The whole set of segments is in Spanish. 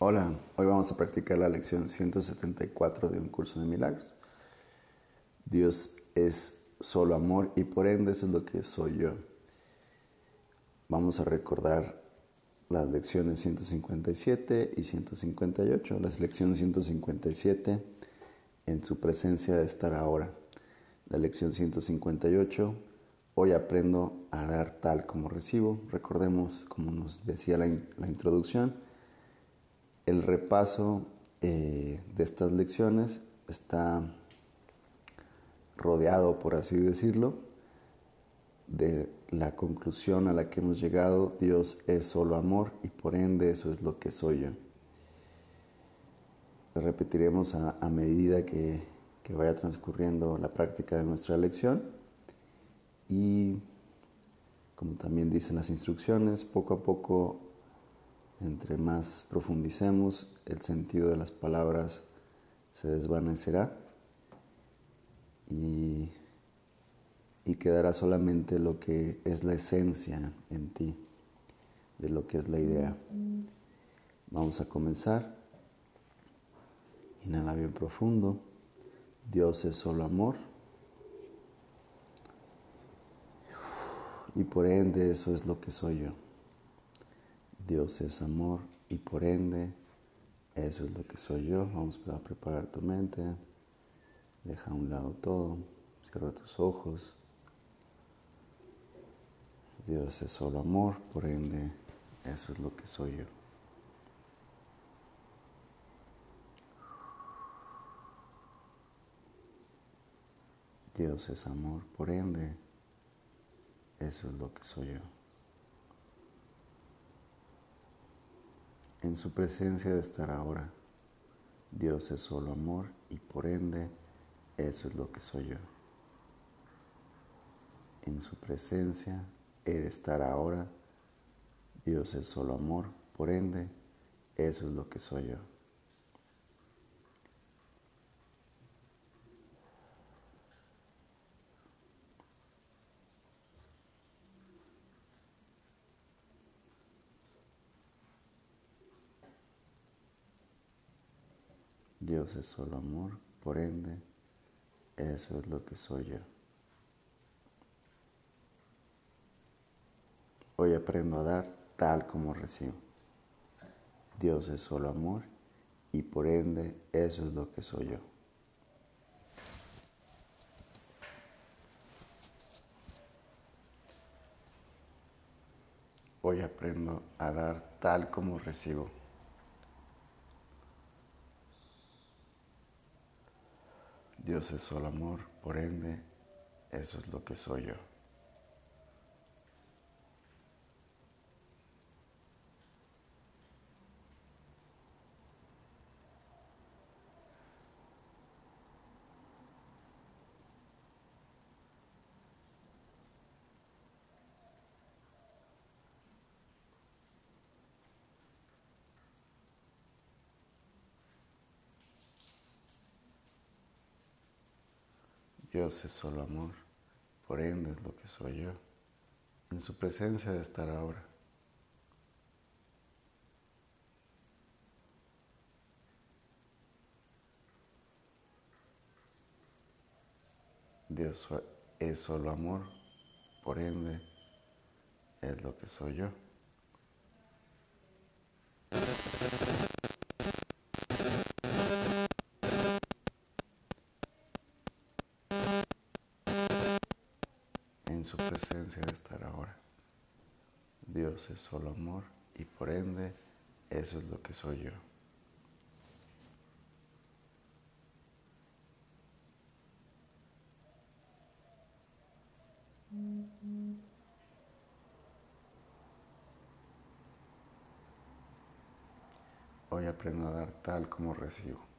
Hola, hoy vamos a practicar la lección 174 de un curso de milagros. Dios es solo amor y por ende eso es lo que soy yo. Vamos a recordar las lecciones 157 y 158. La lección 157 en su presencia de estar ahora. La lección 158, hoy aprendo a dar tal como recibo. Recordemos, como nos decía la, la introducción, el repaso eh, de estas lecciones está rodeado, por así decirlo, de la conclusión a la que hemos llegado, Dios es solo amor y por ende eso es lo que soy yo. Lo repetiremos a, medida que, que vaya transcurriendo la práctica de nuestra lección y como también dicen las instrucciones, poco a poco entre más profundicemos, el sentido de las palabras se desvanecerá y, quedará solamente lo que es la esencia en ti, de lo que es la idea. Vamos a comenzar. Inhala bien profundo. Dios es solo amor. Y por ende eso es lo que soy yo. Dios es amor y por ende eso es lo que soy yo. Vamos a preparar tu mente. Deja a un lado todo. Cierra tus ojos. Dios es solo amor, por ende eso es lo que soy yo. Dios es amor, por ende eso es lo que soy yo. En su presencia de estar ahora. Dios es solo amor y por ende eso es lo que soy yo. En su presencia he de estar ahora. Dios es solo amor, por ende eso es lo que soy yo. Dios es solo amor, por ende, eso es lo que soy yo. Hoy aprendo a dar tal como recibo. Dios es solo amor y por ende eso es lo que soy yo. Hoy aprendo a dar tal como recibo. Dios es solo amor, por ende, eso es lo que soy yo. Dios es solo amor, por ende es lo que soy yo, en su presencia de estar ahora. Dios es solo amor, por ende es lo que soy yo. Su presencia de estar ahora. Dios es solo amor y por ende eso es lo que soy yo. Hoy aprendo a dar tal como recibo.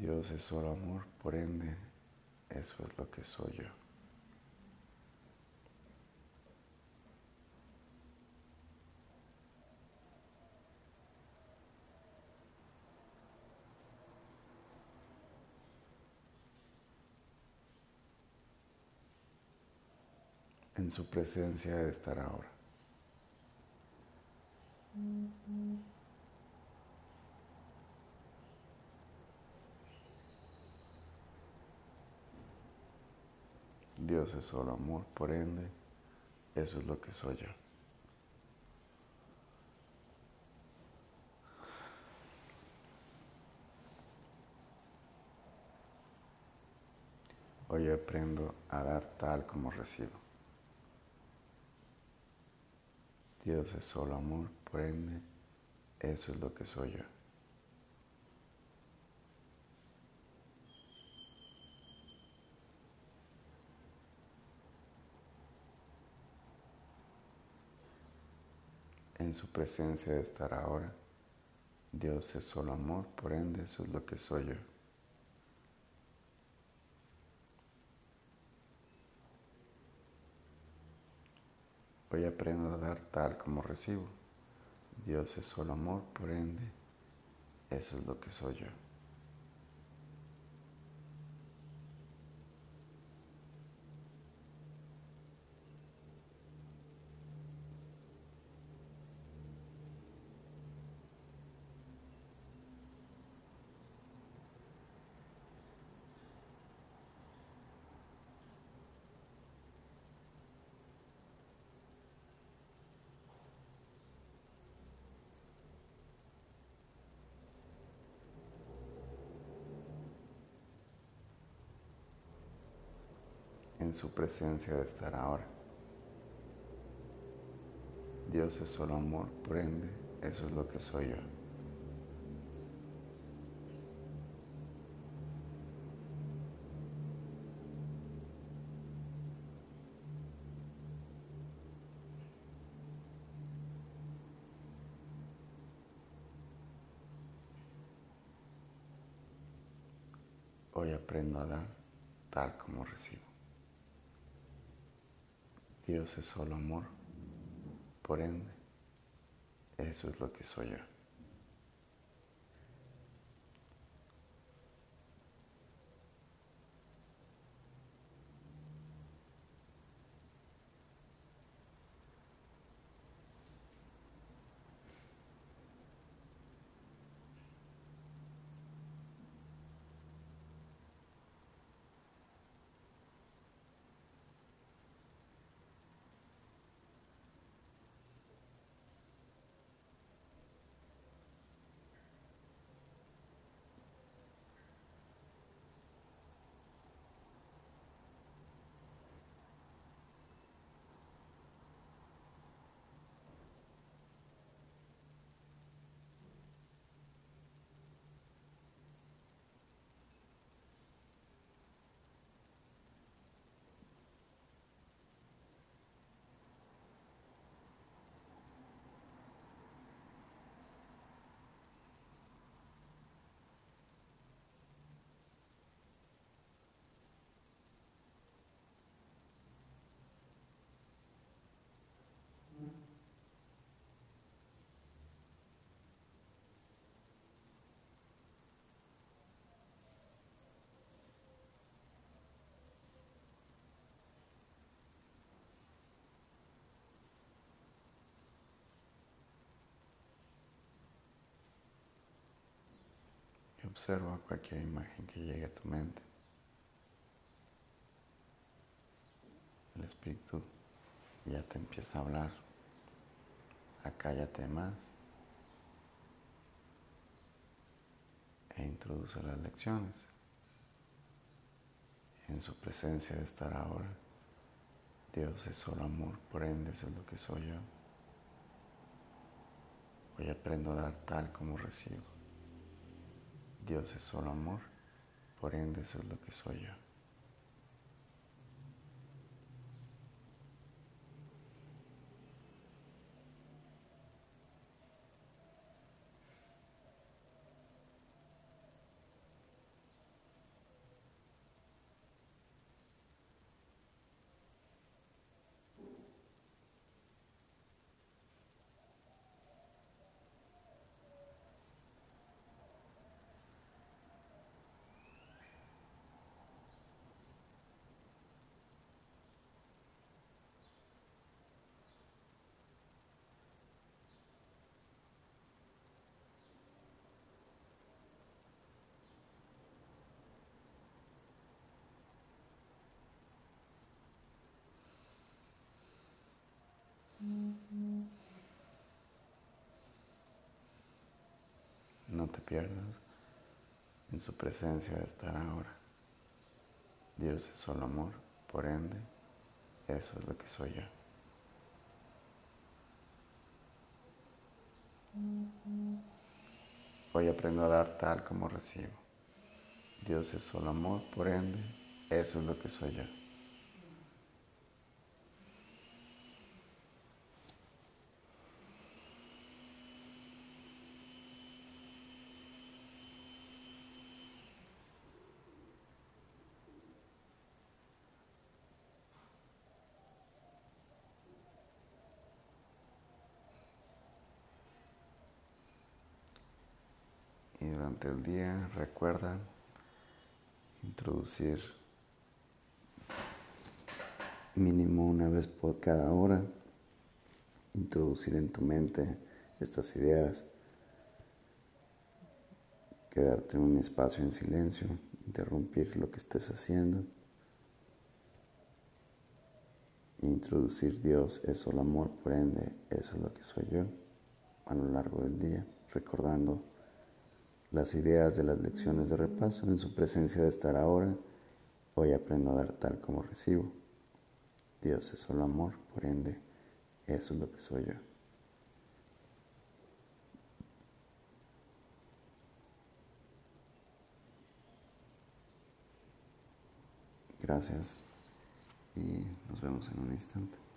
Dios es solo amor, por ende, eso es lo que soy yo. en su presencia de estar ahora. Dios es solo amor, por ende, eso es lo que soy yo. Hoy aprendo a dar tal como recibo. Dios es solo amor, por ende, eso es lo que soy yo. En su presencia de estar ahora, Dios es solo amor, por ende, eso es lo que soy yo. Hoy aprendo a dar tal como recibo. Dios es solo amor, por ende, eso es lo que soy yo. En su presencia de estar ahora. Dios es solo amor, por ende, eso es lo que soy yo. Hoy aprendo a dar tal como recibo. Dios es solo amor, por ende, eso es lo que soy yo. Observa cualquier imagen que llegue a tu mente. El espíritu ya te empieza a hablar. Acállate más. E introduce las lecciones. En su presencia de estar ahora. Dios es solo amor, por ende eso es lo que soy yo. Hoy aprendo a dar tal como recibo. Dios es solo amor, por ende eso es lo que soy yo. Pierdas. En su presencia de estar ahora. Dios es solo amor, por ende, eso es lo que soy yo. Hoy aprendo a dar tal como recibo. Dios es solo amor, por ende, eso es lo que soy yo. Y durante el día recuerda introducir mínimo una vez por cada hora, introducir en tu mente estas ideas, quedarte un espacio en silencio, interrumpir lo que estés haciendo. Introducir Dios es solo amor, por ende, eso es lo que soy yo a lo largo del día, recordando las ideas de las lecciones de repaso en su presencia de estar ahora. Hoy aprendo a dar tal como recibo. Dios es solo amor, por ende, eso es lo que soy yo. Gracias y nos vemos en un instante.